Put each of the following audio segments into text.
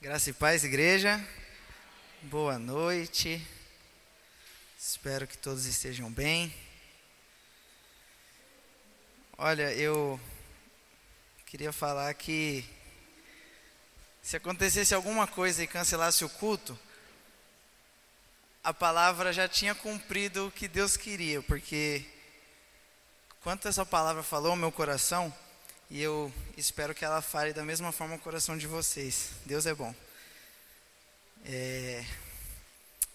Graça e paz, igreja. Boa noite. Espero que todos estejam bem. Olha, eu queria falar que se acontecesse alguma coisa e cancelasse o culto, a palavra já tinha cumprido o que Deus queria, porque quanto essa palavra falou meu coração, e eu espero que ela fale da mesma forma o coração de vocês. Deus é bom. É...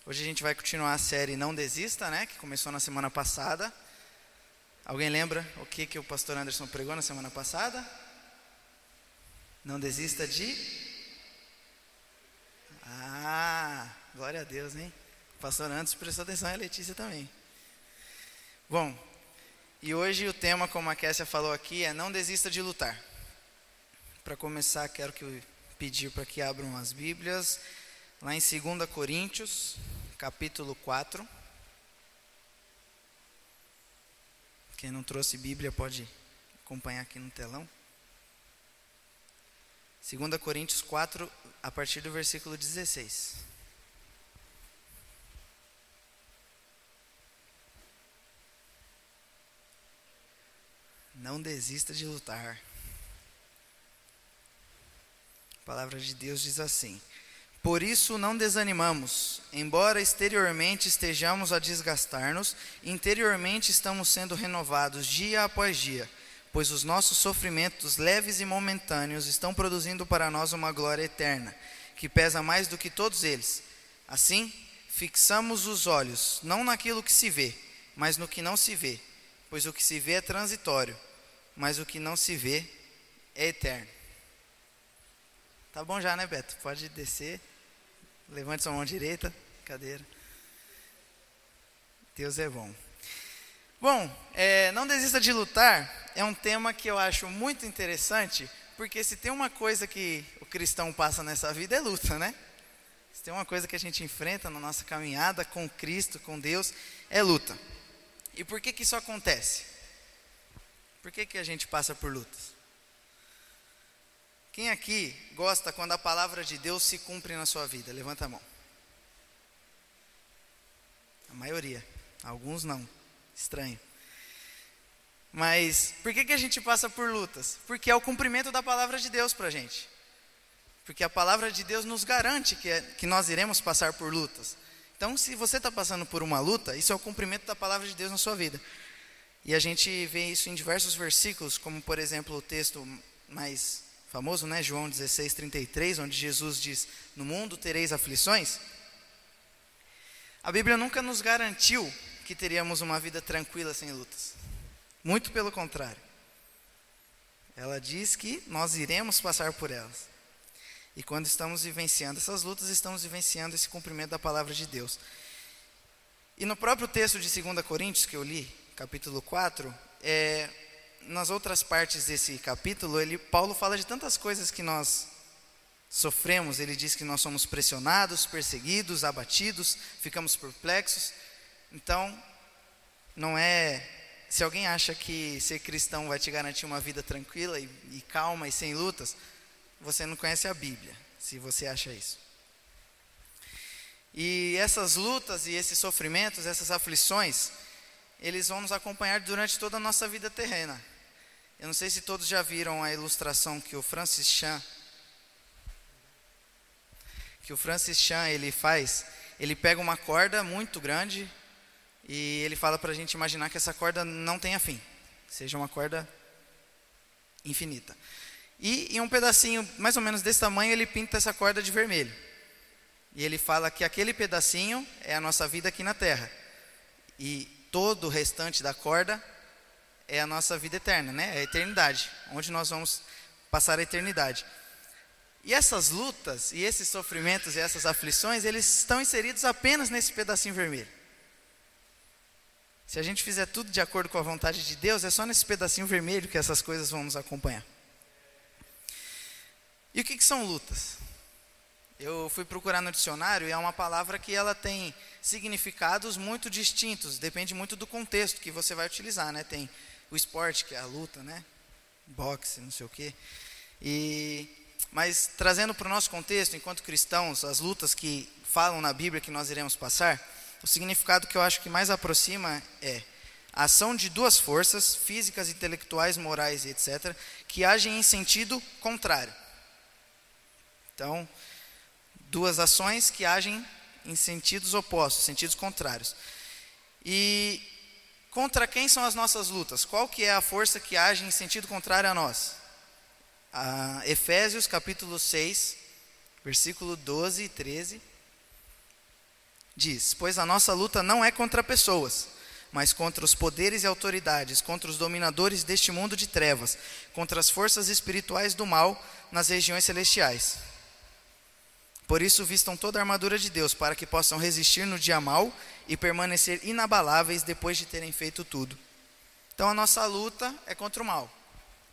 Hoje a gente vai continuar a série Não Desista, né? Que começou na semana passada. Alguém lembra o que, que o pastor Anderson pregou na semana passada? Não desista de. Ah, glória a Deus, hein? O pastor Anderson prestou atenção e a Letícia também. Bom, e hoje o tema, como a Kessia falou aqui, é não desista de lutar. Para começar, quero que pedir para que abram as Bíblias, lá em 2 Coríntios, capítulo 4. Quem não trouxe Bíblia pode acompanhar aqui no telão. 2 Coríntios 4, a partir do versículo 16. Não desista de lutar. A palavra de Deus diz assim: Por isso não desanimamos, embora exteriormente estejamos a desgastar-nos, interiormente estamos sendo renovados dia após dia, pois os nossos sofrimentos leves e momentâneos estão produzindo para nós uma glória eterna, que pesa mais do que todos eles. Assim, fixamos os olhos não naquilo que se vê, mas no que não se vê, pois o que se vê é transitório mas o que não se vê é eterno. Tá bom já, né, Beto? Pode descer. Levante sua mão direita, cadeira. Deus é bom. Bom, é, não desista de lutar é um tema que eu acho muito interessante, porque se tem uma coisa que o cristão passa nessa vida é luta, né? Se tem uma coisa que a gente enfrenta na nossa caminhada com Cristo, com Deus, é luta. E por que que isso acontece? Por que, que a gente passa por lutas? Quem aqui gosta quando a palavra de Deus se cumpre na sua vida? Levanta a mão. A maioria. Alguns não. Estranho. Mas por que, que a gente passa por lutas? Porque é o cumprimento da palavra de Deus para a gente. Porque a palavra de Deus nos garante que, é, que nós iremos passar por lutas. Então, se você está passando por uma luta, isso é o cumprimento da palavra de Deus na sua vida. E a gente vê isso em diversos versículos, como por exemplo o texto mais famoso, né, João 16, 33, onde Jesus diz: No mundo tereis aflições. A Bíblia nunca nos garantiu que teríamos uma vida tranquila sem lutas. Muito pelo contrário. Ela diz que nós iremos passar por elas. E quando estamos vivenciando essas lutas, estamos vivenciando esse cumprimento da palavra de Deus. E no próprio texto de 2 Coríntios que eu li, capítulo 4, é, nas outras partes desse capítulo, ele, Paulo fala de tantas coisas que nós sofremos. Ele diz que nós somos pressionados, perseguidos, abatidos, ficamos perplexos. Então, não é. Se alguém acha que ser cristão vai te garantir uma vida tranquila e, e calma e sem lutas, você não conhece a Bíblia, se você acha isso. E essas lutas e esses sofrimentos, essas aflições, eles vão nos acompanhar durante toda a nossa vida terrena. Eu não sei se todos já viram a ilustração que o Francis Chan que o Francis Chan ele faz. Ele pega uma corda muito grande e ele fala para a gente imaginar que essa corda não tenha fim, seja uma corda infinita. E em um pedacinho mais ou menos desse tamanho ele pinta essa corda de vermelho. E ele fala que aquele pedacinho é a nossa vida aqui na Terra. E todo o restante da corda é a nossa vida eterna, né? É a eternidade, onde nós vamos passar a eternidade. E essas lutas, e esses sofrimentos, e essas aflições, eles estão inseridos apenas nesse pedacinho vermelho. Se a gente fizer tudo de acordo com a vontade de Deus, é só nesse pedacinho vermelho que essas coisas vão nos acompanhar. E o que, que são lutas? Eu fui procurar no dicionário e é uma palavra que ela tem significados muito distintos, depende muito do contexto que você vai utilizar, né? Tem o esporte, que é a luta, né? Boxe, não sei o quê. E Mas trazendo para o nosso contexto, enquanto cristãos, as lutas que falam na Bíblia que nós iremos passar, o significado que eu acho que mais aproxima é a ação de duas forças, físicas, intelectuais, morais e etc., que agem em sentido contrário. Então, duas ações que agem em sentidos opostos, sentidos contrários. E contra quem são as nossas lutas? Qual que é a força que age em sentido contrário a nós? A Efésios capítulo 6, versículo 12 e 13 diz: Pois a nossa luta não é contra pessoas, mas contra os poderes e autoridades, contra os dominadores deste mundo de trevas, contra as forças espirituais do mal nas regiões celestiais. Por isso, vistam toda a armadura de Deus, para que possam resistir no dia mal e permanecer inabaláveis depois de terem feito tudo. Então, a nossa luta é contra o mal.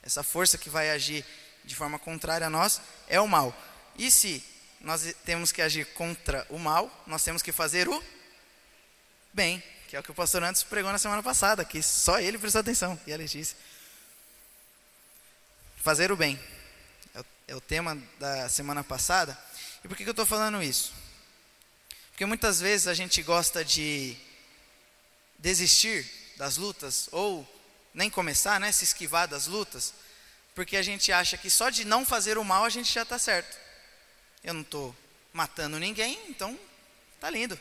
Essa força que vai agir de forma contrária a nós é o mal. E se nós temos que agir contra o mal, nós temos que fazer o bem, que é o que o pastor Antes pregou na semana passada, que só ele prestou atenção, e a Letícia. Fazer o bem. É o, é o tema da semana passada. E por que, eu estou falando isso? Porque muitas vezes a gente gosta de desistir das lutas, ou nem começar, né, se esquivar das lutas, porque a gente acha que só de não fazer o mal a gente já está certo. Eu não estou matando ninguém, então tá lindo.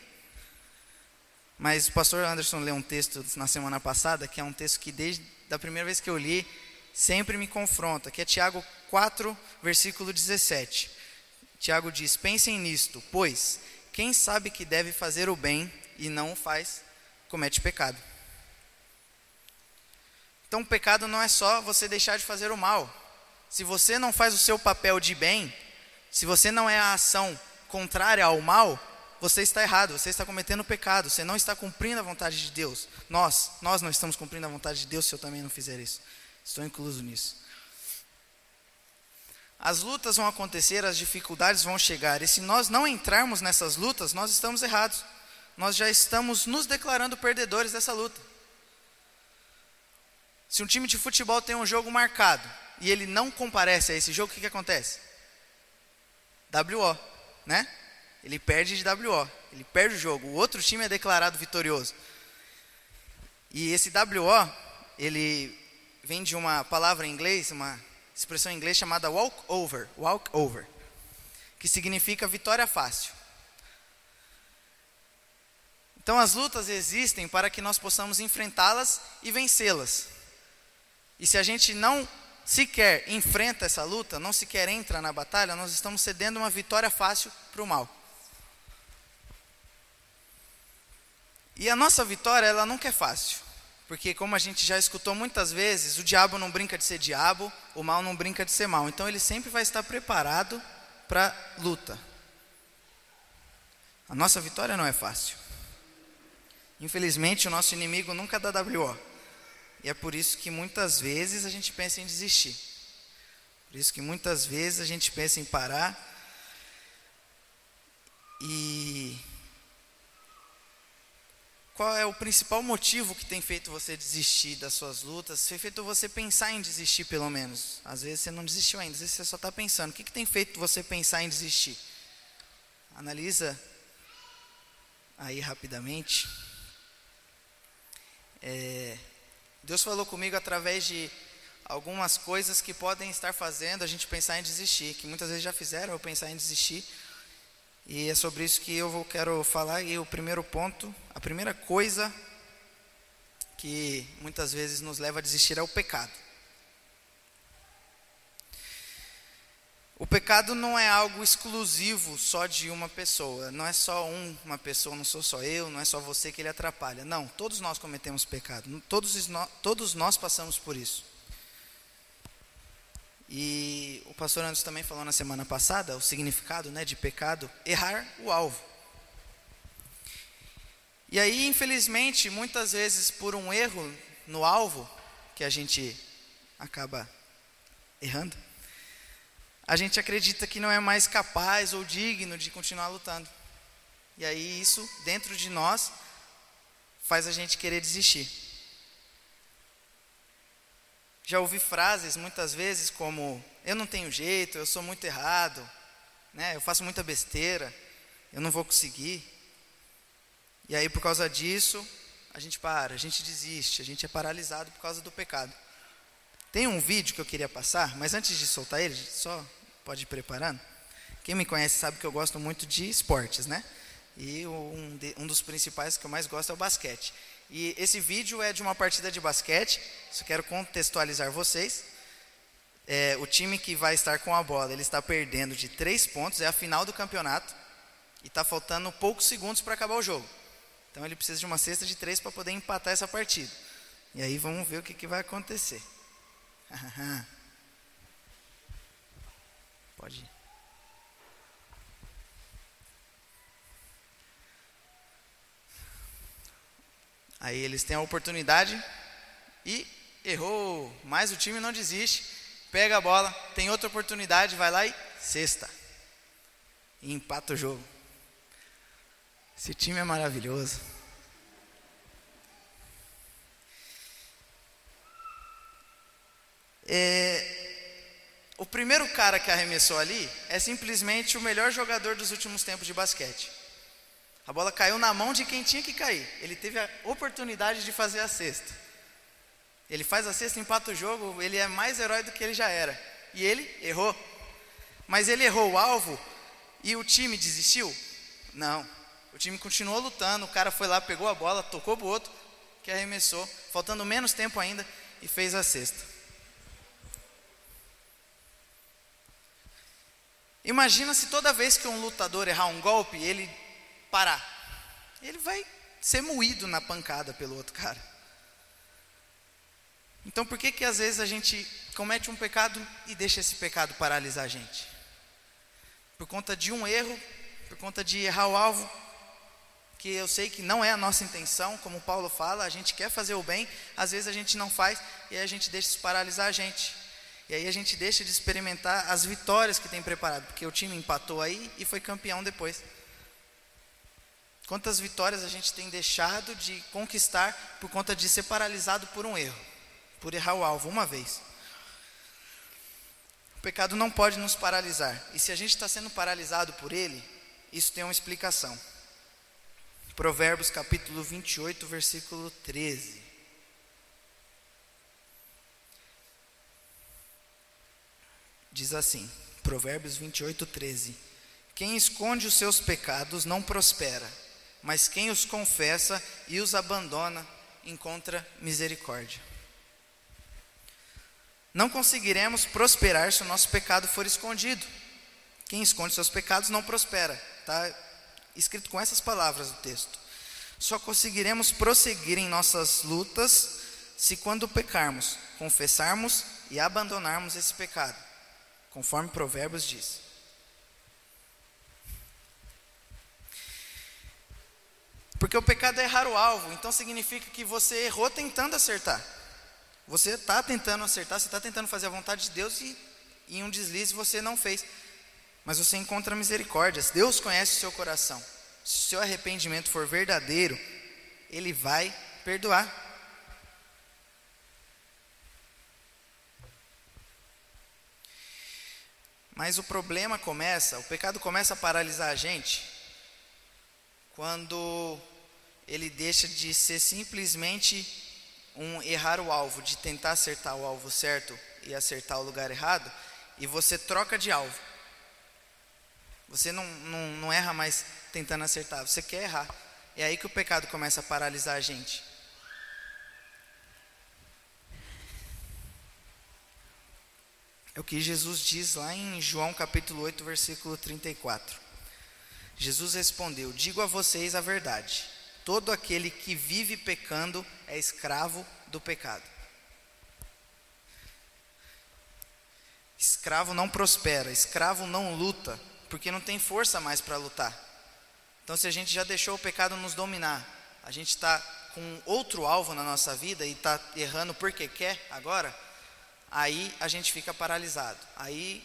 Mas o pastor Anderson leu um texto na semana passada, que é um texto que desde a primeira vez que eu li, sempre me confronta, que é Tiago 4, versículo 17. Tiago diz: Pensem nisto, pois quem sabe que deve fazer o bem e não o faz, comete pecado. Então, o pecado não é só você deixar de fazer o mal. Se você não faz o seu papel de bem, se você não é a ação contrária ao mal, você está errado, você está cometendo pecado, você não está cumprindo a vontade de Deus. Nós, nós não estamos cumprindo a vontade de Deus se eu também não fizer isso. Estou incluso nisso. As lutas vão acontecer, as dificuldades vão chegar, e se nós não entrarmos nessas lutas, nós estamos errados. Nós já estamos nos declarando perdedores dessa luta. Se um time de futebol tem um jogo marcado e ele não comparece a esse jogo, o que, que acontece? WO, né? Ele perde de WO, ele perde o jogo. O outro time é declarado vitorioso. E esse WO, ele vem de uma palavra em inglês, uma expressão em inglês chamada walk over, walk over, que significa vitória fácil. Então as lutas existem para que nós possamos enfrentá-las e vencê-las. E se a gente não sequer enfrenta essa luta, não sequer entra na batalha, nós estamos cedendo uma vitória fácil para o mal. E a nossa vitória, ela nunca é fácil. Porque, como a gente já escutou muitas vezes, o diabo não brinca de ser diabo, o mal não brinca de ser mal. Então, ele sempre vai estar preparado para luta. A nossa vitória não é fácil. Infelizmente, o nosso inimigo nunca dá WO. E é por isso que muitas vezes a gente pensa em desistir. Por isso que muitas vezes a gente pensa em parar e qual é o principal motivo que tem feito você desistir das suas lutas? Tem feito você pensar em desistir, pelo menos. Às vezes você não desistiu ainda, às vezes você só está pensando. O que, que tem feito você pensar em desistir? Analisa aí rapidamente. É, Deus falou comigo através de algumas coisas que podem estar fazendo a gente pensar em desistir, que muitas vezes já fizeram eu pensar em desistir. E é sobre isso que eu vou, quero falar. E o primeiro ponto, a primeira coisa que muitas vezes nos leva a desistir é o pecado. O pecado não é algo exclusivo só de uma pessoa. Não é só um, uma pessoa, não sou só eu, não é só você que ele atrapalha. Não, todos nós cometemos pecado. Todos, todos nós passamos por isso. E o pastor Anderson também falou na semana passada o significado né, de pecado, errar o alvo. E aí, infelizmente, muitas vezes por um erro no alvo, que a gente acaba errando, a gente acredita que não é mais capaz ou digno de continuar lutando. E aí isso, dentro de nós, faz a gente querer desistir. Já ouvi frases muitas vezes como eu não tenho jeito, eu sou muito errado, né? Eu faço muita besteira, eu não vou conseguir. E aí por causa disso, a gente para, a gente desiste, a gente é paralisado por causa do pecado. Tem um vídeo que eu queria passar, mas antes de soltar ele, só pode ir preparando. Quem me conhece sabe que eu gosto muito de esportes, né? E um, de, um dos principais que eu mais gosto é o basquete. E esse vídeo é de uma partida de basquete, só quero contextualizar vocês. É, o time que vai estar com a bola, ele está perdendo de três pontos, é a final do campeonato, e está faltando poucos segundos para acabar o jogo. Então ele precisa de uma cesta de três para poder empatar essa partida. E aí vamos ver o que, que vai acontecer. Pode ir. Aí eles têm a oportunidade e errou, mas o time não desiste, pega a bola, tem outra oportunidade, vai lá e cesta. E empata o jogo. Esse time é maravilhoso. É, o primeiro cara que arremessou ali é simplesmente o melhor jogador dos últimos tempos de basquete. A bola caiu na mão de quem tinha que cair. Ele teve a oportunidade de fazer a cesta. Ele faz a cesta, empata o jogo, ele é mais herói do que ele já era. E ele errou. Mas ele errou o alvo e o time desistiu? Não. O time continuou lutando, o cara foi lá, pegou a bola, tocou pro outro, que arremessou, faltando menos tempo ainda, e fez a cesta. Imagina se toda vez que um lutador errar um golpe, ele parar. Ele vai ser moído na pancada pelo outro cara. Então por que que às vezes a gente comete um pecado e deixa esse pecado paralisar a gente? Por conta de um erro, por conta de errar o alvo, que eu sei que não é a nossa intenção, como Paulo fala, a gente quer fazer o bem, às vezes a gente não faz e aí a gente deixa isso paralisar a gente. E aí a gente deixa de experimentar as vitórias que tem preparado, porque o time empatou aí e foi campeão depois. Quantas vitórias a gente tem deixado de conquistar por conta de ser paralisado por um erro, por errar o alvo uma vez. O pecado não pode nos paralisar, e se a gente está sendo paralisado por ele, isso tem uma explicação. Provérbios capítulo 28, versículo 13. Diz assim, Provérbios 28, 13: Quem esconde os seus pecados não prospera mas quem os confessa e os abandona encontra misericórdia. Não conseguiremos prosperar se o nosso pecado for escondido. Quem esconde seus pecados não prospera. Está escrito com essas palavras no texto. Só conseguiremos prosseguir em nossas lutas se, quando pecarmos, confessarmos e abandonarmos esse pecado, conforme Provérbios diz. Porque o pecado é errar o alvo, então significa que você errou tentando acertar. Você está tentando acertar, você está tentando fazer a vontade de Deus e em um deslize você não fez. Mas você encontra misericórdia. Deus conhece o seu coração. Se o seu arrependimento for verdadeiro, Ele vai perdoar. Mas o problema começa, o pecado começa a paralisar a gente quando ele deixa de ser simplesmente um errar o alvo, de tentar acertar o alvo certo e acertar o lugar errado, e você troca de alvo. Você não, não, não erra mais tentando acertar, você quer errar. É aí que o pecado começa a paralisar a gente. É o que Jesus diz lá em João capítulo 8, versículo 34. Jesus respondeu: Digo a vocês a verdade. Todo aquele que vive pecando é escravo do pecado. Escravo não prospera, escravo não luta, porque não tem força mais para lutar. Então, se a gente já deixou o pecado nos dominar, a gente está com outro alvo na nossa vida e está errando porque quer agora, aí a gente fica paralisado. Aí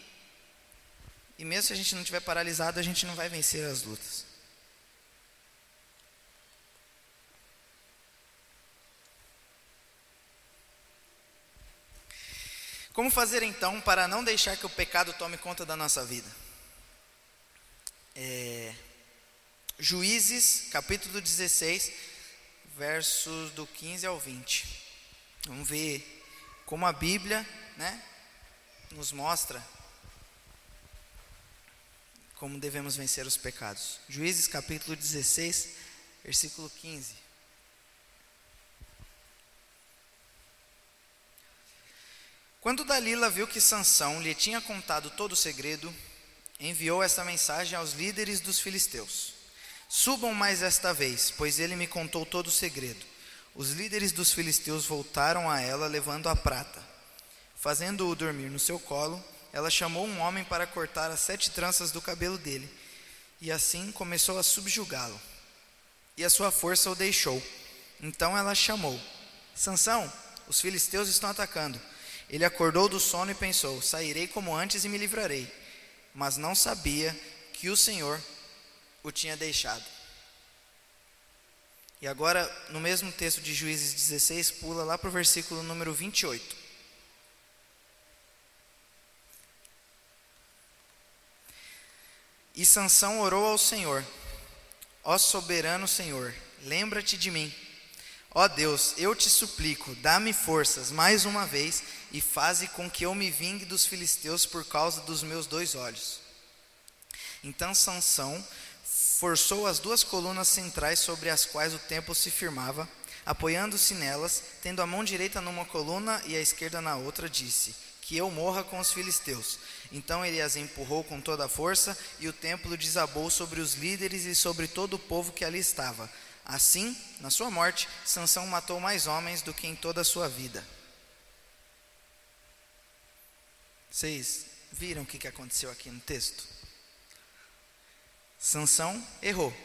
e mesmo se a gente não estiver paralisado, a gente não vai vencer as lutas. Como fazer então para não deixar que o pecado tome conta da nossa vida? É, Juízes, capítulo 16, versos do 15 ao 20. Vamos ver como a Bíblia né, nos mostra como devemos vencer os pecados. Juízes capítulo 16, versículo 15. Quando Dalila viu que Sansão lhe tinha contado todo o segredo, enviou esta mensagem aos líderes dos filisteus: Subam mais esta vez, pois ele me contou todo o segredo. Os líderes dos filisteus voltaram a ela levando a prata. Fazendo-o dormir no seu colo, ela chamou um homem para cortar as sete tranças do cabelo dele, e assim começou a subjugá-lo. E a sua força o deixou. Então ela chamou: Sansão, os filisteus estão atacando. Ele acordou do sono e pensou: Sairei como antes e me livrarei. Mas não sabia que o Senhor o tinha deixado. E agora, no mesmo texto de Juízes 16, pula lá para o versículo número 28. E Sansão orou ao Senhor: Ó soberano Senhor, lembra-te de mim. Ó Deus, eu te suplico, dá-me forças mais uma vez e faze com que eu me vingue dos filisteus por causa dos meus dois olhos. Então Sansão forçou as duas colunas centrais sobre as quais o templo se firmava, apoiando-se nelas, tendo a mão direita numa coluna e a esquerda na outra, disse: Que eu morra com os filisteus. Então ele as empurrou com toda a força, e o templo desabou sobre os líderes e sobre todo o povo que ali estava. Assim, na sua morte, Sansão matou mais homens do que em toda a sua vida. Vocês viram o que aconteceu aqui no texto? Sansão errou.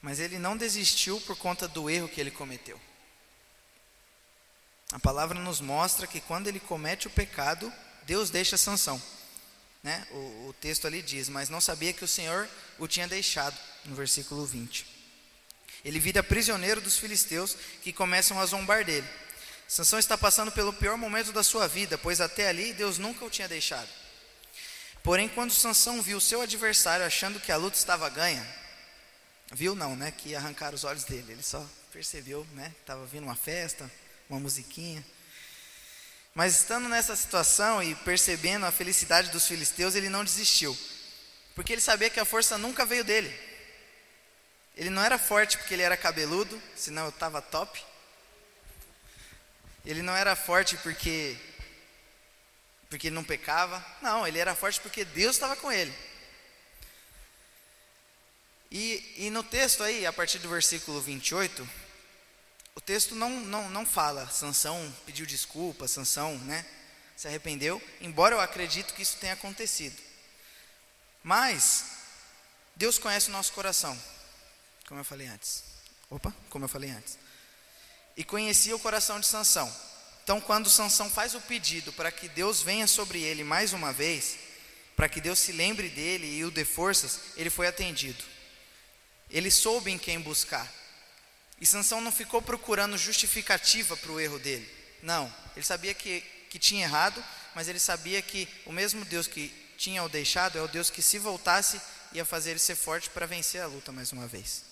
Mas ele não desistiu por conta do erro que ele cometeu. A palavra nos mostra que quando ele comete o pecado, Deus deixa Sansão. Né? O, o texto ali diz, mas não sabia que o Senhor o tinha deixado, no versículo 20. Ele vira prisioneiro dos filisteus que começam a zombar dele. Sansão está passando pelo pior momento da sua vida, pois até ali Deus nunca o tinha deixado. Porém, quando Sansão viu seu adversário achando que a luta estava ganha, viu não, né, que arrancaram os olhos dele. Ele só percebeu, né, estava vindo uma festa, uma musiquinha. Mas estando nessa situação e percebendo a felicidade dos filisteus, ele não desistiu. Porque ele sabia que a força nunca veio dele. Ele não era forte porque ele era cabeludo, senão eu estava top. Ele não era forte porque porque ele não pecava. Não, ele era forte porque Deus estava com ele. E, e no texto aí, a partir do versículo 28, o texto não, não, não fala, Sansão pediu desculpa, Sansão né, se arrependeu, embora eu acredito que isso tenha acontecido. Mas, Deus conhece o nosso coração, como eu falei antes. Opa, como eu falei antes. E conhecia o coração de Sansão. Então, quando Sansão faz o pedido para que Deus venha sobre ele mais uma vez, para que Deus se lembre dele e o dê forças, ele foi atendido. Ele soube em quem buscar. E Sansão não ficou procurando justificativa para o erro dele. Não, ele sabia que, que tinha errado, mas ele sabia que o mesmo Deus que tinha o deixado é o Deus que se voltasse ia fazer ele ser forte para vencer a luta mais uma vez.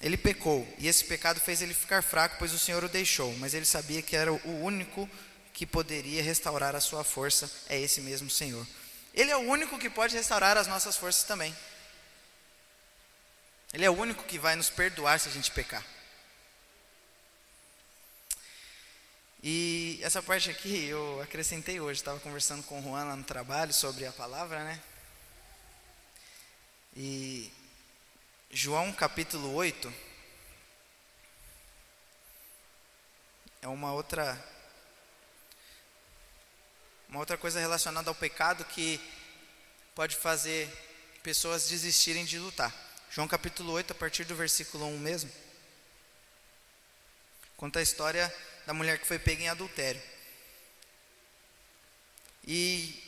Ele pecou, e esse pecado fez ele ficar fraco, pois o Senhor o deixou, mas ele sabia que era o único que poderia restaurar a sua força, é esse mesmo Senhor. Ele é o único que pode restaurar as nossas forças também. Ele é o único que vai nos perdoar se a gente pecar. E essa parte aqui eu acrescentei hoje, estava conversando com o Juan lá no trabalho sobre a palavra, né? E João capítulo 8 é uma outra uma outra coisa relacionada ao pecado que pode fazer pessoas desistirem de lutar. João capítulo 8, a partir do versículo 1 mesmo, conta a história da mulher que foi pega em adultério. E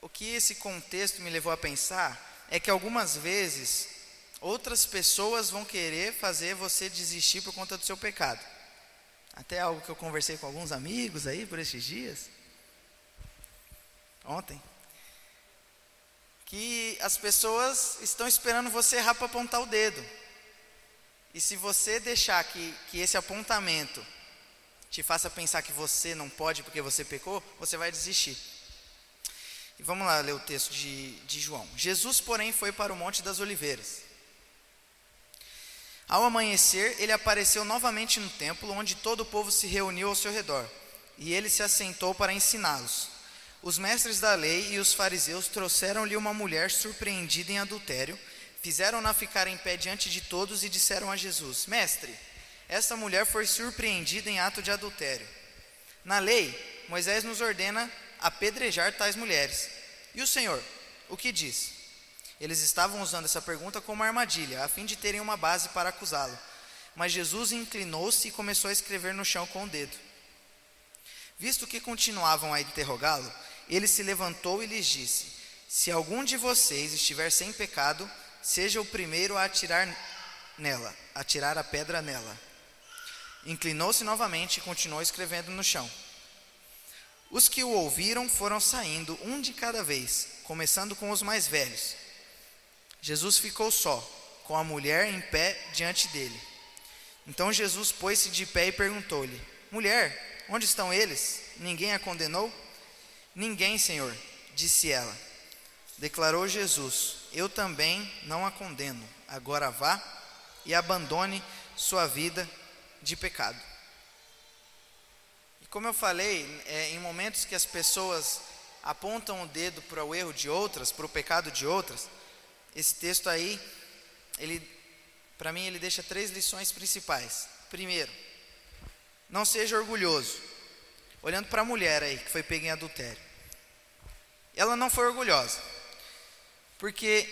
o que esse contexto me levou a pensar é que algumas vezes outras pessoas vão querer fazer você desistir por conta do seu pecado. Até algo que eu conversei com alguns amigos aí por esses dias. Ontem. Que as pessoas estão esperando você errar para apontar o dedo. E se você deixar que, que esse apontamento te faça pensar que você não pode porque você pecou, você vai desistir. E vamos lá ler o texto de, de João. Jesus, porém, foi para o Monte das Oliveiras. Ao amanhecer, ele apareceu novamente no templo, onde todo o povo se reuniu ao seu redor, e ele se assentou para ensiná-los. Os mestres da lei e os fariseus trouxeram-lhe uma mulher surpreendida em adultério, fizeram-na ficar em pé diante de todos e disseram a Jesus: Mestre, esta mulher foi surpreendida em ato de adultério. Na lei, Moisés nos ordena apedrejar tais mulheres. E o Senhor, o que diz? Eles estavam usando essa pergunta como armadilha, a fim de terem uma base para acusá-lo. Mas Jesus inclinou-se e começou a escrever no chão com o dedo. Visto que continuavam a interrogá-lo, ele se levantou e lhes disse: Se algum de vocês estiver sem pecado, seja o primeiro a atirar nela, atirar a pedra nela. Inclinou-se novamente e continuou escrevendo no chão. Os que o ouviram foram saindo, um de cada vez, começando com os mais velhos. Jesus ficou só, com a mulher em pé diante dele. Então Jesus pôs-se de pé e perguntou-lhe: Mulher, onde estão eles? Ninguém a condenou? Ninguém, Senhor, disse ela. Declarou Jesus: Eu também não a condeno. Agora vá e abandone sua vida de pecado. E como eu falei, é, em momentos que as pessoas apontam o dedo para o erro de outras, para o pecado de outras, esse texto aí, ele, para mim, ele deixa três lições principais. Primeiro, não seja orgulhoso. Olhando para a mulher aí que foi pega em adultério, ela não foi orgulhosa, porque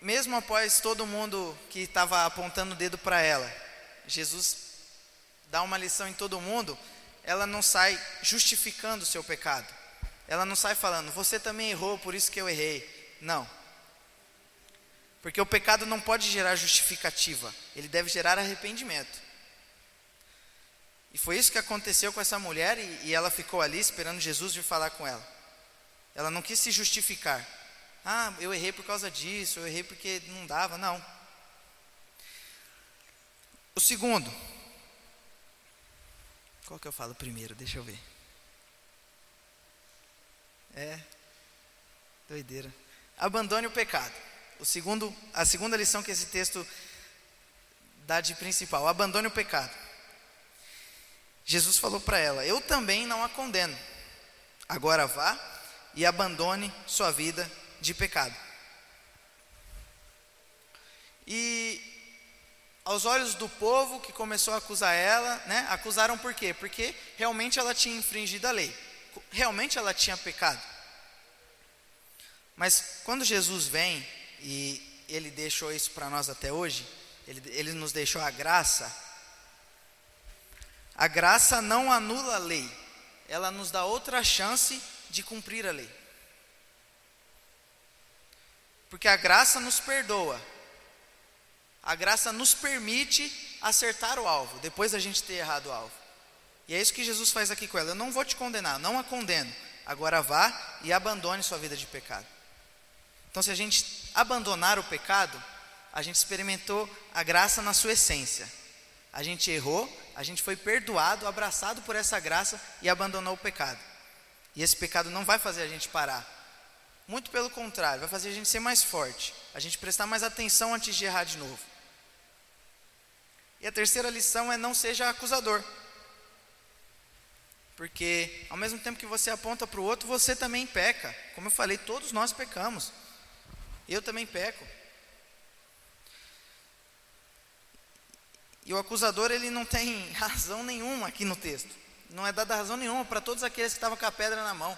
mesmo após todo mundo que estava apontando o dedo para ela, Jesus dá uma lição em todo mundo, ela não sai justificando o seu pecado. Ela não sai falando, você também errou, por isso que eu errei. Não. Porque o pecado não pode gerar justificativa, ele deve gerar arrependimento. E foi isso que aconteceu com essa mulher, e, e, ela ficou ali esperando Jesus vir falar com ela. Ela não quis se justificar. Ah, eu errei por causa disso, eu errei porque não dava, não. O segundo. Qual que eu falo primeiro? Deixa eu ver. É. Doideira. Abandone o pecado. O segundo, a segunda lição que esse texto dá de principal, abandone o pecado. Jesus falou para ela: Eu também não a condeno. Agora vá e abandone sua vida de pecado. E aos olhos do povo que começou a acusar ela, né, acusaram por quê? Porque realmente ela tinha infringido a lei, realmente ela tinha pecado. Mas quando Jesus vem e ele deixou isso para nós até hoje, ele, ele nos deixou a graça. A graça não anula a lei, ela nos dá outra chance de cumprir a lei. Porque a graça nos perdoa, a graça nos permite acertar o alvo, depois da gente ter errado o alvo. E é isso que Jesus faz aqui com ela: eu não vou te condenar, não a condeno, agora vá e abandone sua vida de pecado. Então, se a gente abandonar o pecado, a gente experimentou a graça na sua essência. A gente errou, a gente foi perdoado, abraçado por essa graça e abandonou o pecado. E esse pecado não vai fazer a gente parar. Muito pelo contrário, vai fazer a gente ser mais forte, a gente prestar mais atenção antes de errar de novo. E a terceira lição é não seja acusador. Porque ao mesmo tempo que você aponta para o outro, você também peca. Como eu falei, todos nós pecamos. Eu também peco. E o acusador, ele não tem razão nenhuma aqui no texto. Não é dada razão nenhuma para todos aqueles que estavam com a pedra na mão.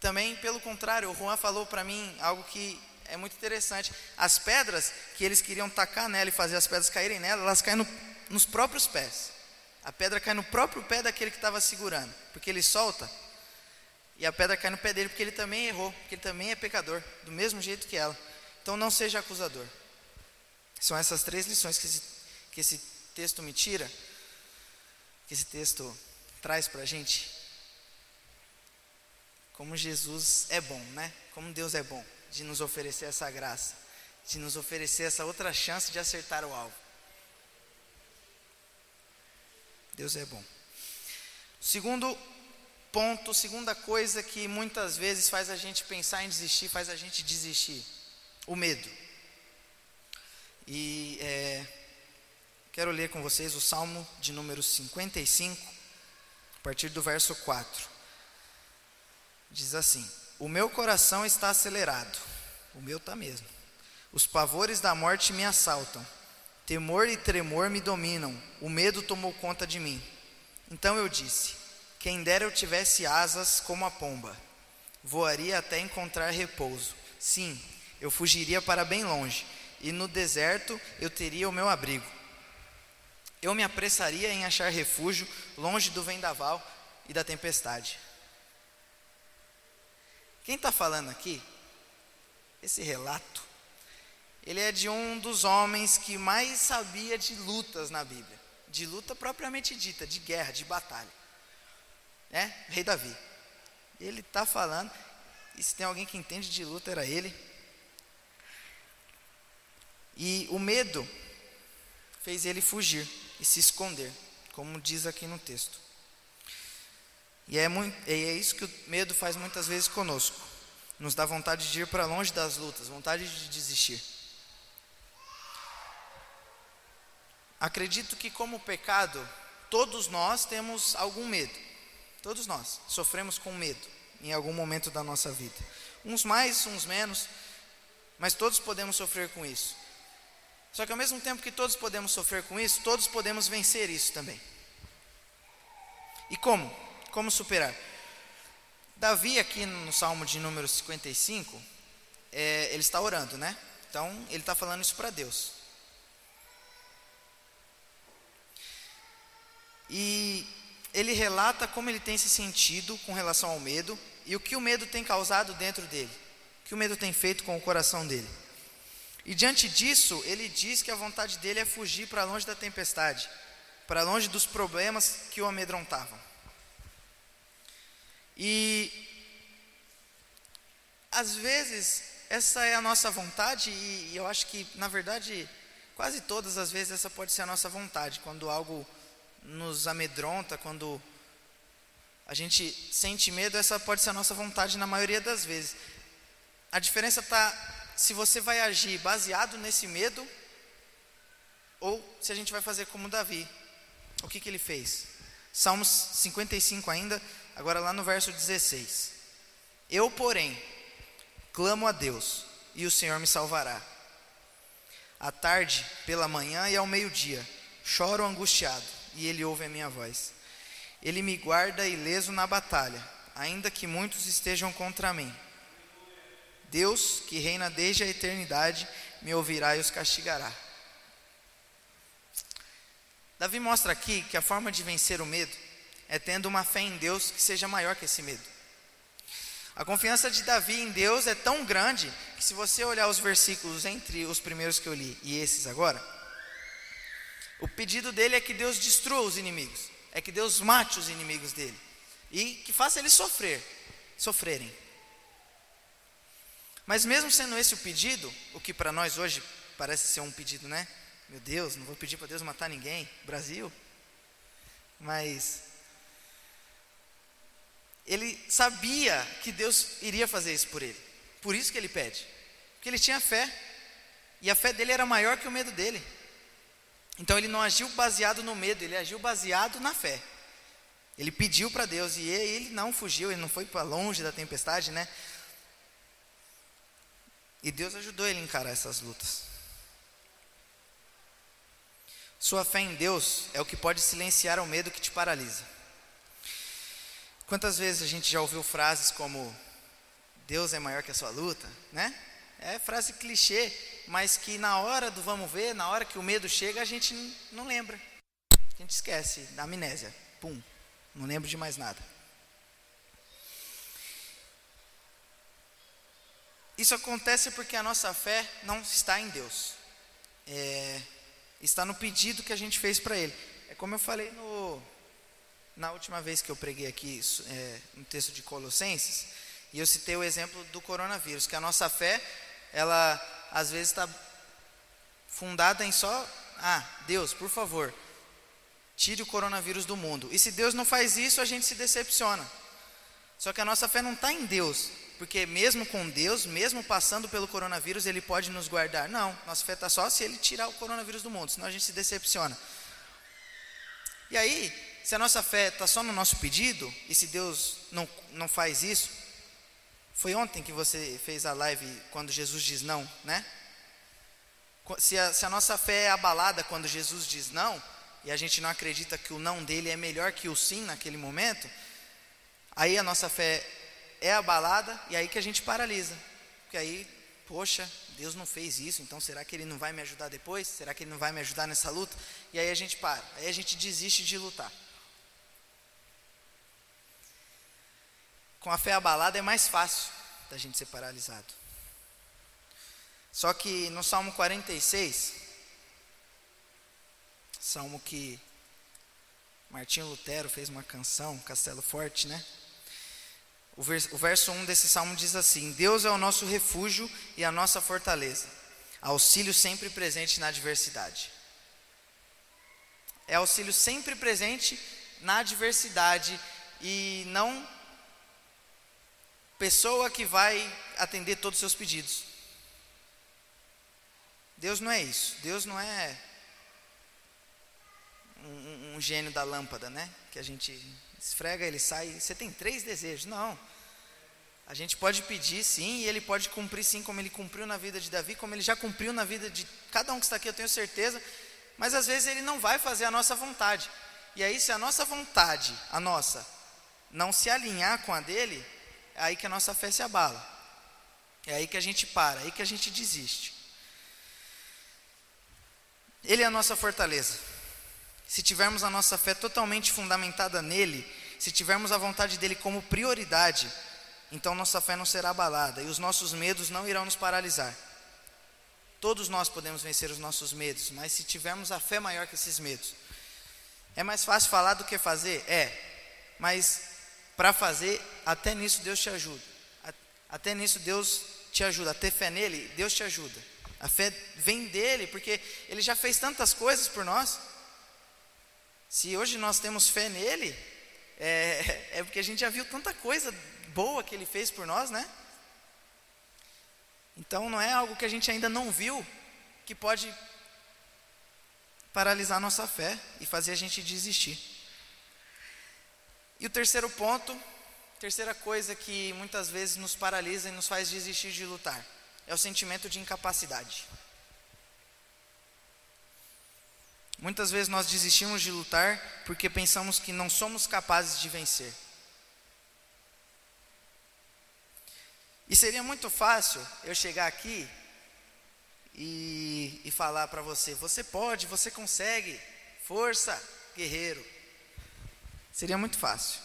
Também, pelo contrário, o Juan falou para mim algo que é muito interessante. As pedras que eles queriam tacar nela e fazer as pedras caírem nela, elas caem no, nos próprios pés. A pedra cai no próprio pé daquele que estava segurando, porque ele solta e a pedra cai no pé dele porque ele também errou, porque ele também é pecador, do mesmo jeito que ela. Então não seja acusador. São essas três lições que esse, que esse texto me tira, que esse texto traz para a gente. Como Jesus é bom, né? Como Deus é bom de nos oferecer essa graça, de nos oferecer essa outra chance de acertar o alvo. Deus é bom. Segundo ponto, segunda coisa que muitas vezes faz a gente pensar em desistir, faz a gente desistir: o medo. E é, quero ler com vocês o Salmo de número 55, a partir do verso 4. Diz assim: O meu coração está acelerado, o meu está mesmo. Os pavores da morte me assaltam, temor e tremor me dominam, o medo tomou conta de mim. Então eu disse: Quem dera eu tivesse asas como a pomba, voaria até encontrar repouso. Sim, eu fugiria para bem longe e no deserto eu teria o meu abrigo. Eu me apressaria em achar refúgio longe do vendaval e da tempestade. Quem está falando aqui? Esse relato, ele é de um dos homens que mais sabia de lutas na Bíblia, de luta propriamente dita, de guerra, de batalha, né? Rei Davi. Ele está falando, e se tem alguém que entende de luta era ele. E o medo fez ele fugir e se esconder, como diz aqui no texto. E é, muito, é isso que o medo faz muitas vezes conosco. Nos dá vontade de ir para longe das lutas, vontade de desistir. Acredito que, como pecado, todos nós temos algum medo. Todos nós sofremos com medo em algum momento da nossa vida. Uns mais, uns menos, mas todos podemos sofrer com isso. Só que ao mesmo tempo que todos podemos sofrer com isso, todos podemos vencer isso também. E como? Como superar? Davi, aqui no Salmo de número 55, é, ele está orando, né? Então, ele está falando isso para Deus. E ele relata como ele tem se sentido com relação ao medo e o que o medo tem causado dentro dele, o que o medo tem feito com o coração dele. E diante disso, ele diz que a vontade dele é fugir para longe da tempestade, para longe dos problemas que o amedrontavam. E às vezes essa é a nossa vontade e eu acho que na verdade quase todas as vezes essa pode ser a nossa vontade, quando algo nos amedronta, quando a gente sente medo, essa pode ser a nossa vontade na maioria das vezes. A diferença está se você vai agir baseado nesse medo ou se a gente vai fazer como Davi. O que, que ele fez? Salmos 55 ainda, agora lá no verso 16. Eu, porém, clamo a Deus e o Senhor me salvará. À tarde, pela manhã e ao meio-dia, choro angustiado e ele ouve a minha voz. Ele me guarda ileso na batalha, ainda que muitos estejam contra mim. Deus, que reina desde a eternidade, me ouvirá e os castigará. Davi mostra aqui que a forma de vencer o medo é tendo uma fé em Deus que seja maior que esse medo. A confiança de Davi em Deus é tão grande que, se você olhar os versículos entre os primeiros que eu li e esses agora, o pedido dele é que Deus destrua os inimigos, é que Deus mate os inimigos dele e que faça eles sofrer, sofrerem. Mas mesmo sendo esse o pedido, o que para nós hoje parece ser um pedido, né? Meu Deus, não vou pedir para Deus matar ninguém, Brasil. Mas ele sabia que Deus iria fazer isso por ele. Por isso que ele pede. Porque ele tinha fé. E a fé dele era maior que o medo dele. Então ele não agiu baseado no medo, ele agiu baseado na fé. Ele pediu para Deus e ele não fugiu, ele não foi para longe da tempestade, né? E Deus ajudou ele a encarar essas lutas. Sua fé em Deus é o que pode silenciar o medo que te paralisa. Quantas vezes a gente já ouviu frases como Deus é maior que a sua luta, né? É frase clichê, mas que na hora do vamos ver, na hora que o medo chega, a gente não lembra. A gente esquece, da amnésia. Pum, não lembro de mais nada. Isso acontece porque a nossa fé não está em Deus. É, está no pedido que a gente fez para Ele. É como eu falei no, na última vez que eu preguei aqui é, texto de Colossenses, e eu citei o exemplo do coronavírus, que a nossa fé, ela às vezes está fundada em só, ah, Deus, por favor, tire o coronavírus do mundo. E se Deus não faz isso, a gente se decepciona. Só que a nossa fé não está em Deus, porque mesmo com Deus, mesmo passando pelo coronavírus, Ele pode nos guardar. Não, nossa fé está só se Ele tirar o coronavírus do mundo, senão a gente se decepciona. E aí, se a nossa fé está só no nosso pedido, e se Deus não, não faz isso, foi ontem que você fez a live quando Jesus diz não, né? Se a, se a nossa fé é abalada quando Jesus diz não, e a gente não acredita que o não dele é melhor que o sim naquele momento, aí a nossa fé é abalada e aí que a gente paralisa. Porque aí, poxa, Deus não fez isso, então será que ele não vai me ajudar depois? Será que ele não vai me ajudar nessa luta? E aí a gente para, aí a gente desiste de lutar. Com a fé abalada é mais fácil da gente ser paralisado. Só que no Salmo 46, salmo que Martinho Lutero fez uma canção, Castelo Forte, né? O verso, o verso 1 desse salmo diz assim: Deus é o nosso refúgio e a nossa fortaleza, auxílio sempre presente na adversidade. É auxílio sempre presente na adversidade e não pessoa que vai atender todos os seus pedidos. Deus não é isso. Deus não é um, um, gênio da lâmpada, né? Que a gente esfrega, ele sai. Você tem três desejos. Não. A gente pode pedir sim, e ele pode cumprir sim, como ele cumpriu na vida de Davi, como ele já cumpriu na vida de cada um que está aqui, eu tenho certeza. Mas às vezes ele não vai fazer a nossa vontade. E aí, se a nossa vontade, a nossa, não se alinhar com a dele, é aí que a nossa fé se abala. É aí que a gente para, é aí que a gente desiste. Ele é a nossa fortaleza. Se tivermos a nossa fé totalmente fundamentada nele, se tivermos a vontade dele como prioridade, então nossa fé não será abalada e os nossos medos não irão nos paralisar. Todos nós podemos vencer os nossos medos, mas se tivermos a fé maior que esses medos, é mais fácil falar do que fazer? É, mas para fazer, até nisso Deus te ajuda. Até nisso Deus te ajuda. A ter fé nele, Deus te ajuda. A fé vem dele, porque ele já fez tantas coisas por nós. Se hoje nós temos fé nele, é, é porque a gente já viu tanta coisa boa que ele fez por nós, né? Então não é algo que a gente ainda não viu que pode paralisar nossa fé e fazer a gente desistir. E o terceiro ponto, terceira coisa que muitas vezes nos paralisa e nos faz desistir de lutar, é o sentimento de incapacidade. Muitas vezes nós desistimos de lutar porque pensamos que não somos capazes de vencer. E seria muito fácil eu chegar aqui e, e falar para você: você pode, você consegue, força, guerreiro. Seria muito fácil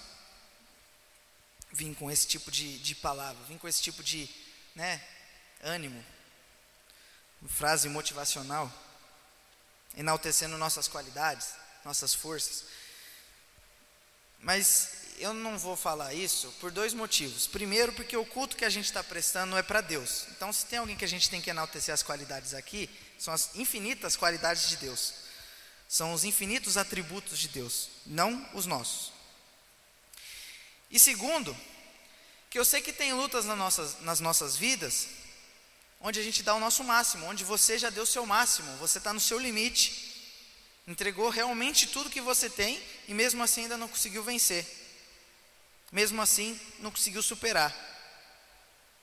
vir com esse tipo de, de palavra, vir com esse tipo de né, ânimo, frase motivacional, enaltecendo nossas qualidades, nossas forças. Mas eu não vou falar isso por dois motivos. Primeiro, porque o culto que a gente está prestando é para Deus. Então, se tem alguém que a gente tem que enaltecer as qualidades aqui, são as infinitas qualidades de Deus. São os infinitos atributos de Deus, não os nossos. E segundo, que eu sei que tem lutas nas nossas, nas nossas vidas, onde a gente dá o nosso máximo, onde você já deu o seu máximo, você está no seu limite, entregou realmente tudo que você tem e mesmo assim ainda não conseguiu vencer, mesmo assim não conseguiu superar.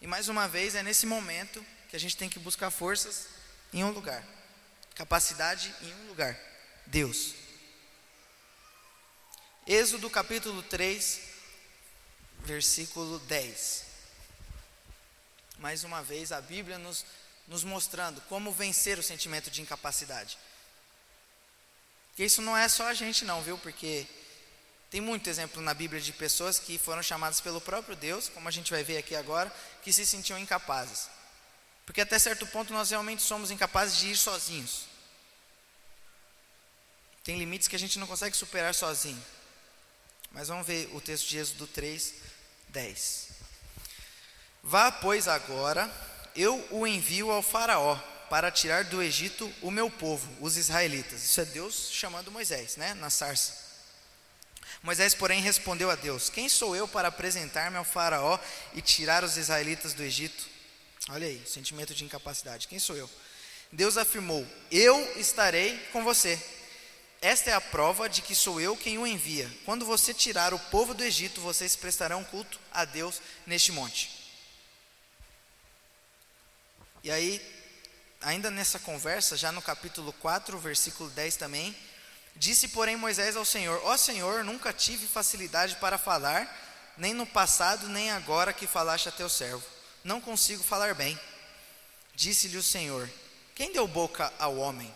E mais uma vez é nesse momento que a gente tem que buscar forças em um lugar, capacidade em um lugar. Deus. Êxodo capítulo 3, versículo 10. Mais uma vez, a Bíblia nos, nos mostrando como vencer o sentimento de incapacidade. E isso não é só a gente, não, viu? Porque tem muito exemplo na Bíblia de pessoas que foram chamadas pelo próprio Deus, como a gente vai ver aqui agora, que se sentiam incapazes. Porque até certo ponto nós realmente somos incapazes de ir sozinhos. Tem limites que a gente não consegue superar sozinho. Mas vamos ver o texto de Êxodo 3, 10. Vá, pois, agora, eu o envio ao Faraó para tirar do Egito o meu povo, os israelitas. Isso é Deus chamando Moisés, né, na sarça. Moisés, porém, respondeu a Deus: Quem sou eu para apresentar-me ao Faraó e tirar os israelitas do Egito? Olha aí, sentimento de incapacidade. Quem sou eu? Deus afirmou: Eu estarei com você. Esta é a prova de que sou eu quem o envia. Quando você tirar o povo do Egito, vocês prestarão culto a Deus neste monte. E aí, ainda nessa conversa, já no capítulo 4, versículo 10 também, Disse, porém, Moisés ao Senhor: Ó Senhor, nunca tive facilidade para falar, nem no passado, nem agora que falaste a teu servo. Não consigo falar bem. Disse-lhe o Senhor: Quem deu boca ao homem?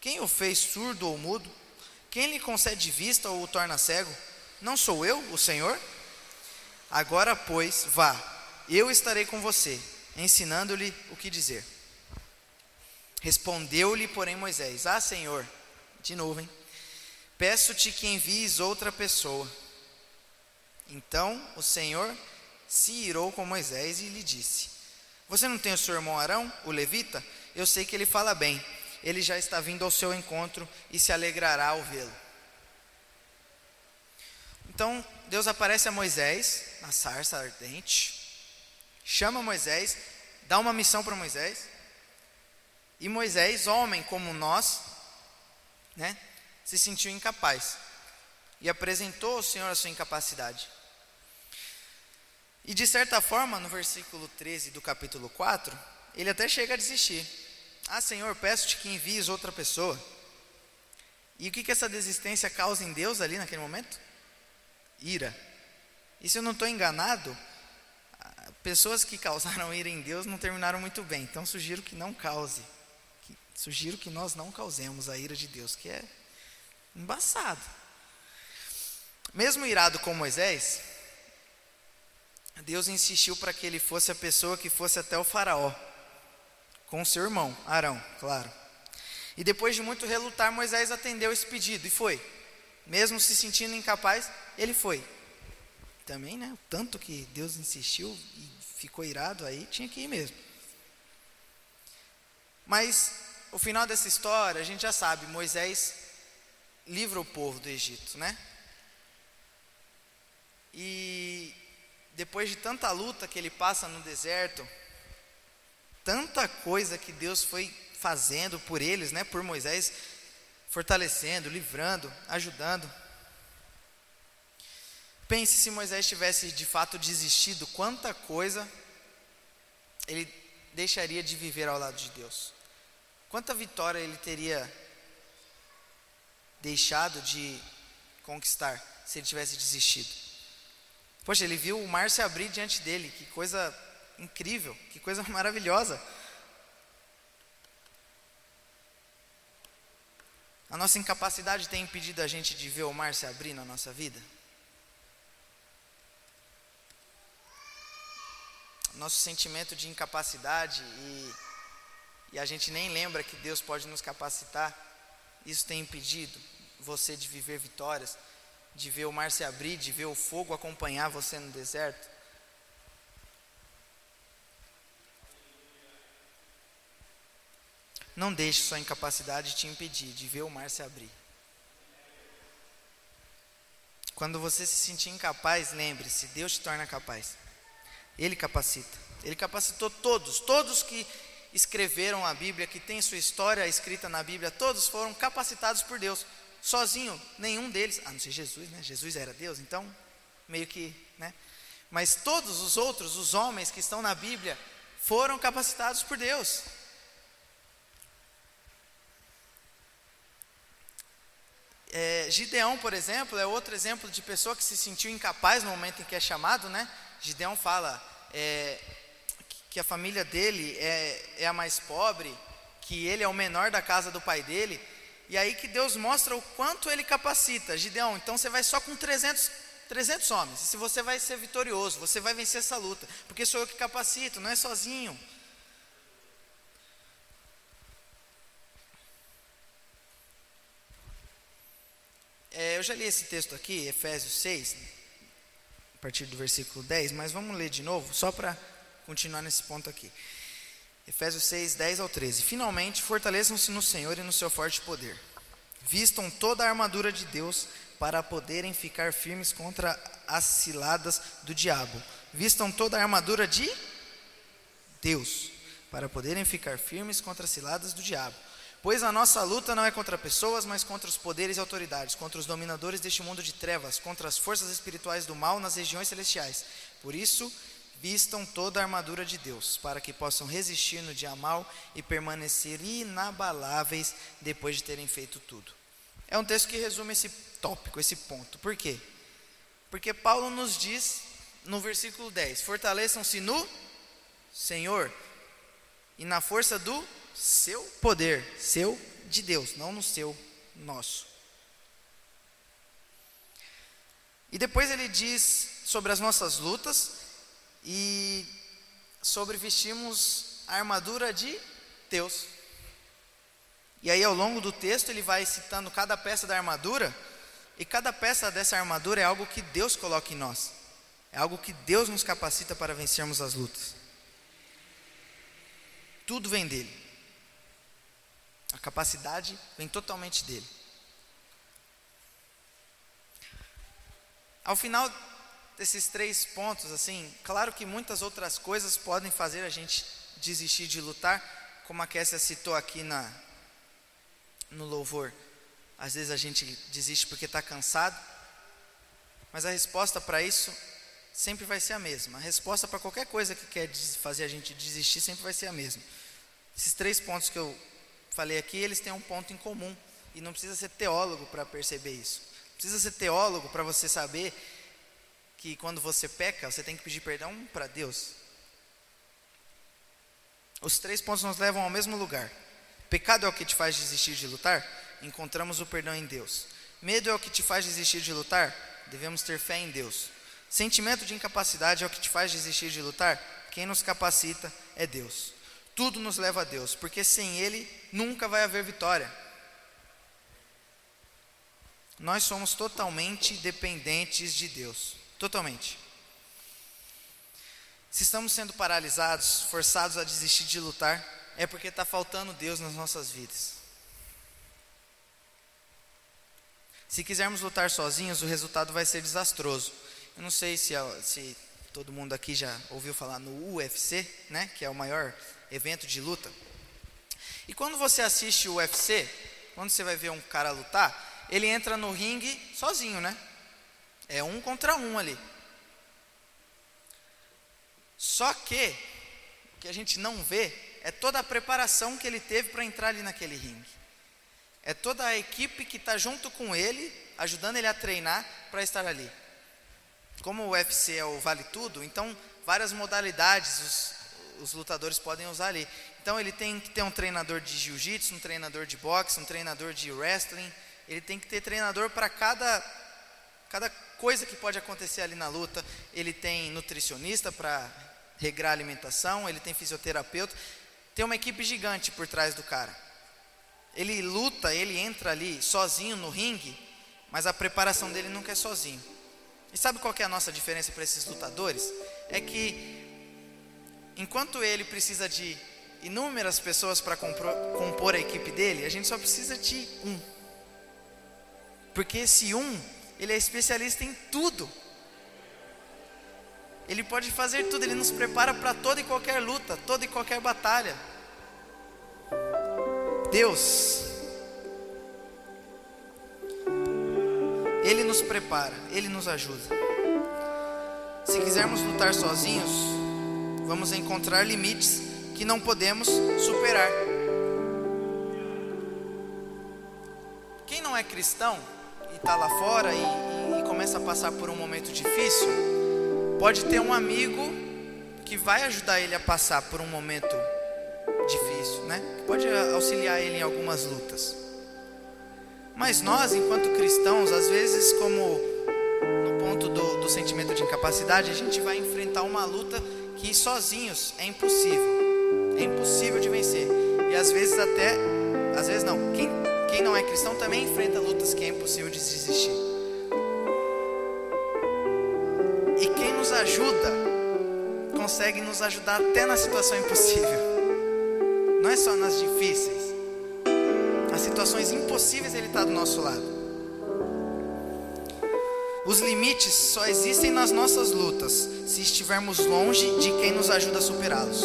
Quem o fez surdo ou mudo? Quem lhe concede vista ou o torna cego? Não sou eu, o Senhor? Agora, pois, vá, eu estarei com você, ensinando-lhe o que dizer. Respondeu-lhe, porém, Moisés: Ah, Senhor, de novo, hein? Peço-te que envies outra pessoa. Então o Senhor se irou com Moisés e lhe disse: Você não tem o seu irmão Arão, o levita? Eu sei que ele fala bem. Ele já está vindo ao seu encontro e se alegrará ao vê-lo. Então Deus aparece a Moisés na sarça ardente, chama Moisés, dá uma missão para Moisés. E Moisés, homem como nós, né, se sentiu incapaz e apresentou ao Senhor a sua incapacidade. E de certa forma, no versículo 13 do capítulo 4, ele até chega a desistir. Ah, Senhor, peço-te que envies outra pessoa. E o que, que essa desistência causa em Deus ali naquele momento? Ira. E se eu não estou enganado, pessoas que causaram ira em Deus não terminaram muito bem. Então sugiro que não cause. Sugiro que nós não causemos a ira de Deus, que é embaçado. Mesmo irado com Moisés, Deus insistiu para que ele fosse a pessoa que fosse até o Faraó, com seu irmão, Arão, claro. E depois de muito relutar, Moisés atendeu esse pedido e foi. Mesmo se sentindo incapaz, ele foi. Também, né? O tanto que Deus insistiu e ficou irado aí, tinha que ir mesmo. Mas o final dessa história, a gente já sabe, Moisés livra o povo do Egito, né? E depois de tanta luta que ele passa no deserto, tanta coisa que Deus foi fazendo por eles, né, por Moisés, fortalecendo, livrando, ajudando. Pense se Moisés tivesse de fato desistido, quanta coisa ele deixaria de viver ao lado de Deus. Quanta vitória ele teria deixado de conquistar se ele tivesse desistido? Poxa, ele viu o mar se abrir diante dele, que coisa incrível, que coisa maravilhosa. A nossa incapacidade tem impedido a gente de ver o mar se abrir na nossa vida? Nosso sentimento de incapacidade e e a gente nem lembra que Deus pode nos capacitar, isso tem impedido você de viver vitórias, de ver o mar se abrir, de ver o fogo acompanhar você no deserto. Não deixe sua incapacidade te impedir de ver o mar se abrir. Quando você se sentir incapaz, lembre-se: Deus te torna capaz. Ele capacita. Ele capacitou todos, todos que escreveram a Bíblia, que tem sua história escrita na Bíblia, todos foram capacitados por Deus. Sozinho, nenhum deles, a não ser Jesus, né? Jesus era Deus, então, meio que, né? Mas todos os outros, os homens que estão na Bíblia, foram capacitados por Deus. É, Gideão, por exemplo, é outro exemplo de pessoa que se sentiu incapaz no momento em que é chamado, né? Gideão fala é, que a família dele é, é a mais pobre, que ele é o menor da casa do pai dele, e aí que Deus mostra o quanto ele capacita. Gideão, então você vai só com 300, 300 homens, se você vai ser vitorioso, você vai vencer essa luta, porque sou eu que capacito, não é sozinho. É, eu já li esse texto aqui, Efésios 6, partir do versículo 10, mas vamos ler de novo, só para continuar nesse ponto aqui. Efésios 6, 10 ao 13. Finalmente, fortaleçam-se no Senhor e no seu forte poder. Vistam toda a armadura de Deus para poderem ficar firmes contra as ciladas do diabo. Vistam toda a armadura de Deus para poderem ficar firmes contra as ciladas do diabo. Pois a nossa luta não é contra pessoas, mas contra os poderes e autoridades, contra os dominadores deste mundo de trevas, contra as forças espirituais do mal nas regiões celestiais. Por isso, vistam toda a armadura de Deus, para que possam resistir no dia mal e permanecer inabaláveis depois de terem feito tudo. É um texto que resume esse tópico, esse ponto. Por quê? Porque Paulo nos diz no versículo 10: Fortaleçam-se no Senhor e na força do seu poder, seu de Deus, não no seu nosso. E depois ele diz sobre as nossas lutas e sobre vestirmos a armadura de Deus. E aí ao longo do texto ele vai citando cada peça da armadura, e cada peça dessa armadura é algo que Deus coloca em nós. É algo que Deus nos capacita para vencermos as lutas. Tudo vem dele. A capacidade vem totalmente dele. Ao final desses três pontos, assim, claro que muitas outras coisas podem fazer a gente desistir de lutar, como a Kessia citou aqui na, no louvor. Às vezes a gente desiste porque está cansado, mas a resposta para isso sempre vai ser a mesma. A resposta para qualquer coisa que quer fazer a gente desistir sempre vai ser a mesma. Esses três pontos que eu falei aqui, eles têm um ponto em comum. E não precisa ser teólogo para perceber isso. Precisa ser teólogo para você saber que quando você peca, você tem que pedir perdão para Deus. Os três pontos nos levam ao mesmo lugar. Pecado é o que te faz desistir de lutar? Encontramos o perdão em Deus. Medo é o que te faz desistir de lutar? Devemos ter fé em Deus. Sentimento de incapacidade é o que te faz desistir de lutar? Quem nos capacita é Deus. Tudo nos leva a Deus, porque sem Ele nunca vai haver vitória. Nós somos totalmente dependentes de Deus. Totalmente. Se estamos sendo paralisados, forçados a desistir de lutar, é porque está faltando Deus nas nossas vidas. Se quisermos lutar sozinhos, o resultado vai ser desastroso. Eu não sei se, se todo mundo aqui já ouviu falar no UFC, né, que é o maior evento de luta. E quando você assiste o UFC, quando você vai ver um cara lutar, ele entra no ringue sozinho, né? É um contra um ali. Só que o que a gente não vê é toda a preparação que ele teve para entrar ali naquele ringue. É toda a equipe que está junto com ele, ajudando ele a treinar para estar ali. Como o UFC é o vale tudo, então várias modalidades os, os lutadores podem usar ali. Então ele tem que ter um treinador de jiu-jitsu, um treinador de boxe, um treinador de wrestling. Ele tem que ter treinador para cada, cada coisa que pode acontecer ali na luta. Ele tem nutricionista para regrar a alimentação, ele tem fisioterapeuta. Tem uma equipe gigante por trás do cara. Ele luta, ele entra ali sozinho no ringue, mas a preparação dele nunca é sozinho. E sabe qual é a nossa diferença para esses lutadores? É que enquanto ele precisa de inúmeras pessoas para compor a equipe dele, a gente só precisa de um. Porque esse um, ele é especialista em tudo. Ele pode fazer tudo, ele nos prepara para toda e qualquer luta, toda e qualquer batalha. Deus, Ele nos prepara, Ele nos ajuda. Se quisermos lutar sozinhos, vamos encontrar limites que não podemos superar. Quem não é cristão e está lá fora e, e começa a passar por um momento difícil, pode ter um amigo que vai ajudar ele a passar por um momento difícil, né? Pode auxiliar ele em algumas lutas. Mas nós, enquanto cristãos, às vezes, como no ponto do, do sentimento de incapacidade, a gente vai enfrentar uma luta que sozinhos é impossível. É impossível de vencer. E às vezes até, às vezes não, quem, quem não é cristão também enfrenta lutas que é impossível de desistir. E quem nos ajuda, consegue nos ajudar até na situação impossível. Não é só nas difíceis. Nas situações impossíveis Ele está do nosso lado. Os limites só existem nas nossas lutas se estivermos longe de quem nos ajuda a superá-los.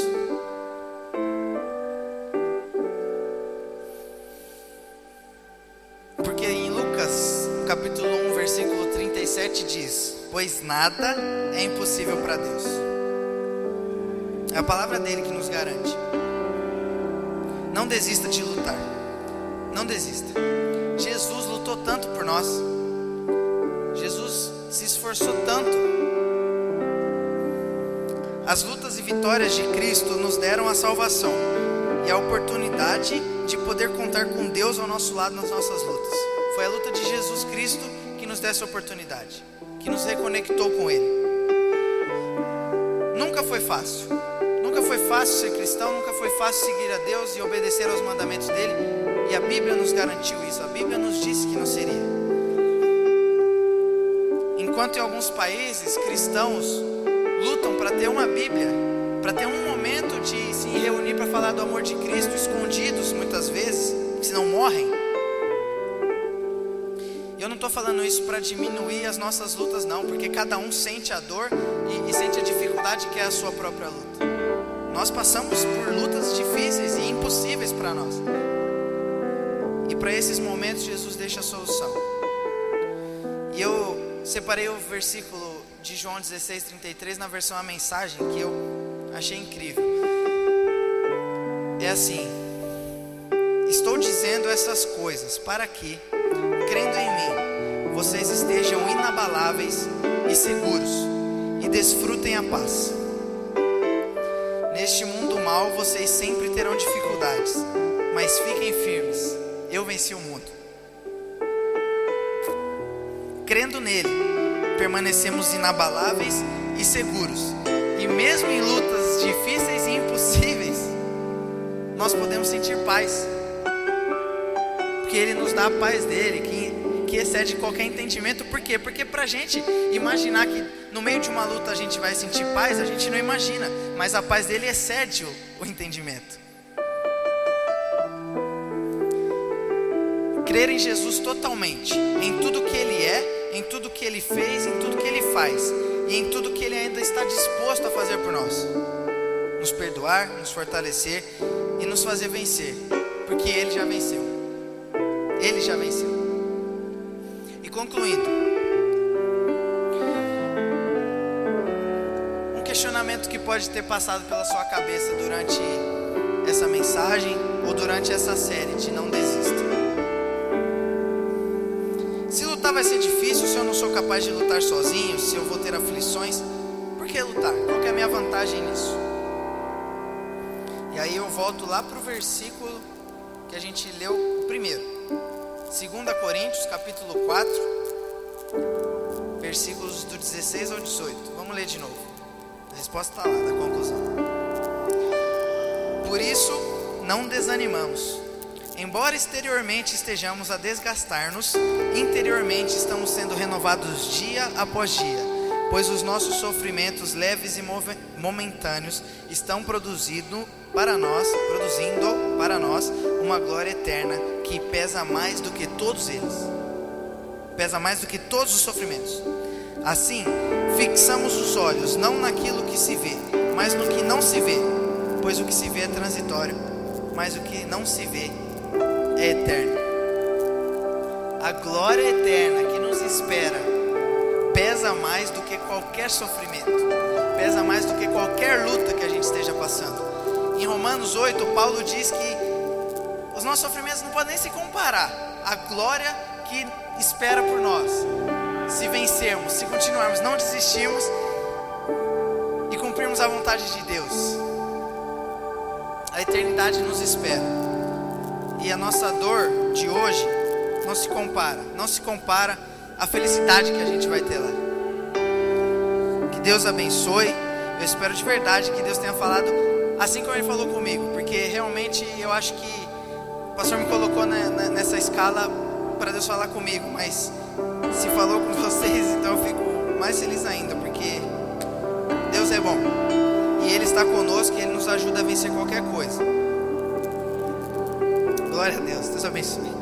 Pois nada é impossível para Deus. É a palavra dele que nos garante. Não desista de lutar. Não desista. Jesus lutou tanto por nós. Jesus se esforçou tanto. As lutas e vitórias de Cristo nos deram a salvação e a oportunidade de poder contar com Deus ao nosso lado nas nossas lutas. Foi a luta de Jesus Cristo que nos deu essa oportunidade, que nos reconectou com Ele. Nunca foi fácil. Nunca foi fácil ser cristão, nunca foi fácil seguir a Deus e obedecer aos mandamentos dele. E a Bíblia nos garantiu isso. A Bíblia nos disse que não seria. Enquanto em alguns países cristãos lutam para ter uma Bíblia, para ter um momento de se reunir para falar do amor de Cristo, escondidos muitas vezes, se não morrem. Estou falando isso para diminuir as nossas lutas, não, porque cada um sente a dor e, e sente a dificuldade que é a sua própria luta. Nós passamos por lutas difíceis e impossíveis para nós. E para esses momentos, Jesus deixa a solução. E eu separei o versículo de João 16, 33 na versão A Mensagem, que eu achei incrível. É assim: Estou dizendo essas coisas para que, crendo em mim, vocês estejam inabaláveis e seguros e desfrutem a paz. Neste mundo mal vocês sempre terão dificuldades, mas fiquem firmes. Eu venci o mundo. Crendo nele, permanecemos inabaláveis e seguros. E mesmo em lutas difíceis e impossíveis, nós podemos sentir paz. Porque ele nos dá a paz dele, que, que excede qualquer entendimento. Por quê? Porque para a gente imaginar que no meio de uma luta a gente vai sentir paz, a gente não imagina. Mas a paz dele excede o, o entendimento. Crer em Jesus totalmente, em tudo que ele é, em tudo que ele fez, em tudo que ele faz e em tudo que ele ainda está disposto a fazer por nós. Nos perdoar, nos fortalecer e nos fazer vencer, porque ele já venceu. Ele já venceu. Concluindo, um questionamento que pode ter passado pela sua cabeça durante essa mensagem ou durante essa série de não desista. Se lutar vai ser difícil, se eu não sou capaz de lutar sozinho, se eu vou ter aflições, por que lutar? Qual é a minha vantagem nisso? E aí eu volto lá para o versículo que a gente leu primeiro. 2 Coríntios capítulo 4, versículos do 16 ao 18. Vamos ler de novo. A resposta está lá, da conclusão. Por isso, não desanimamos. Embora exteriormente estejamos a desgastar-nos, interiormente estamos sendo renovados dia após dia, pois os nossos sofrimentos leves e momentâneos estão produzindo para nós, produzindo para nós uma glória eterna que pesa mais do que todos eles. Pesa mais do que todos os sofrimentos. Assim, fixamos os olhos não naquilo que se vê, mas no que não se vê, pois o que se vê é transitório, mas o que não se vê é eterno. A glória eterna que nos espera pesa mais do que qualquer sofrimento, pesa mais do que qualquer luta que a gente esteja passando. Em Romanos 8, Paulo diz que os nossos sofrimentos não podem nem se comparar à glória que espera por nós. Se vencermos, se continuarmos, não desistirmos e cumprirmos a vontade de Deus, a eternidade nos espera. E a nossa dor de hoje não se compara, não se compara à felicidade que a gente vai ter lá. Que Deus abençoe. Eu espero de verdade que Deus tenha falado assim como Ele falou comigo, porque realmente eu acho que pastor me colocou nessa escala para Deus falar comigo, mas se falou com vocês, então eu fico mais feliz ainda, porque Deus é bom. E Ele está conosco e Ele nos ajuda a vencer qualquer coisa. Glória a Deus. Deus abençoe.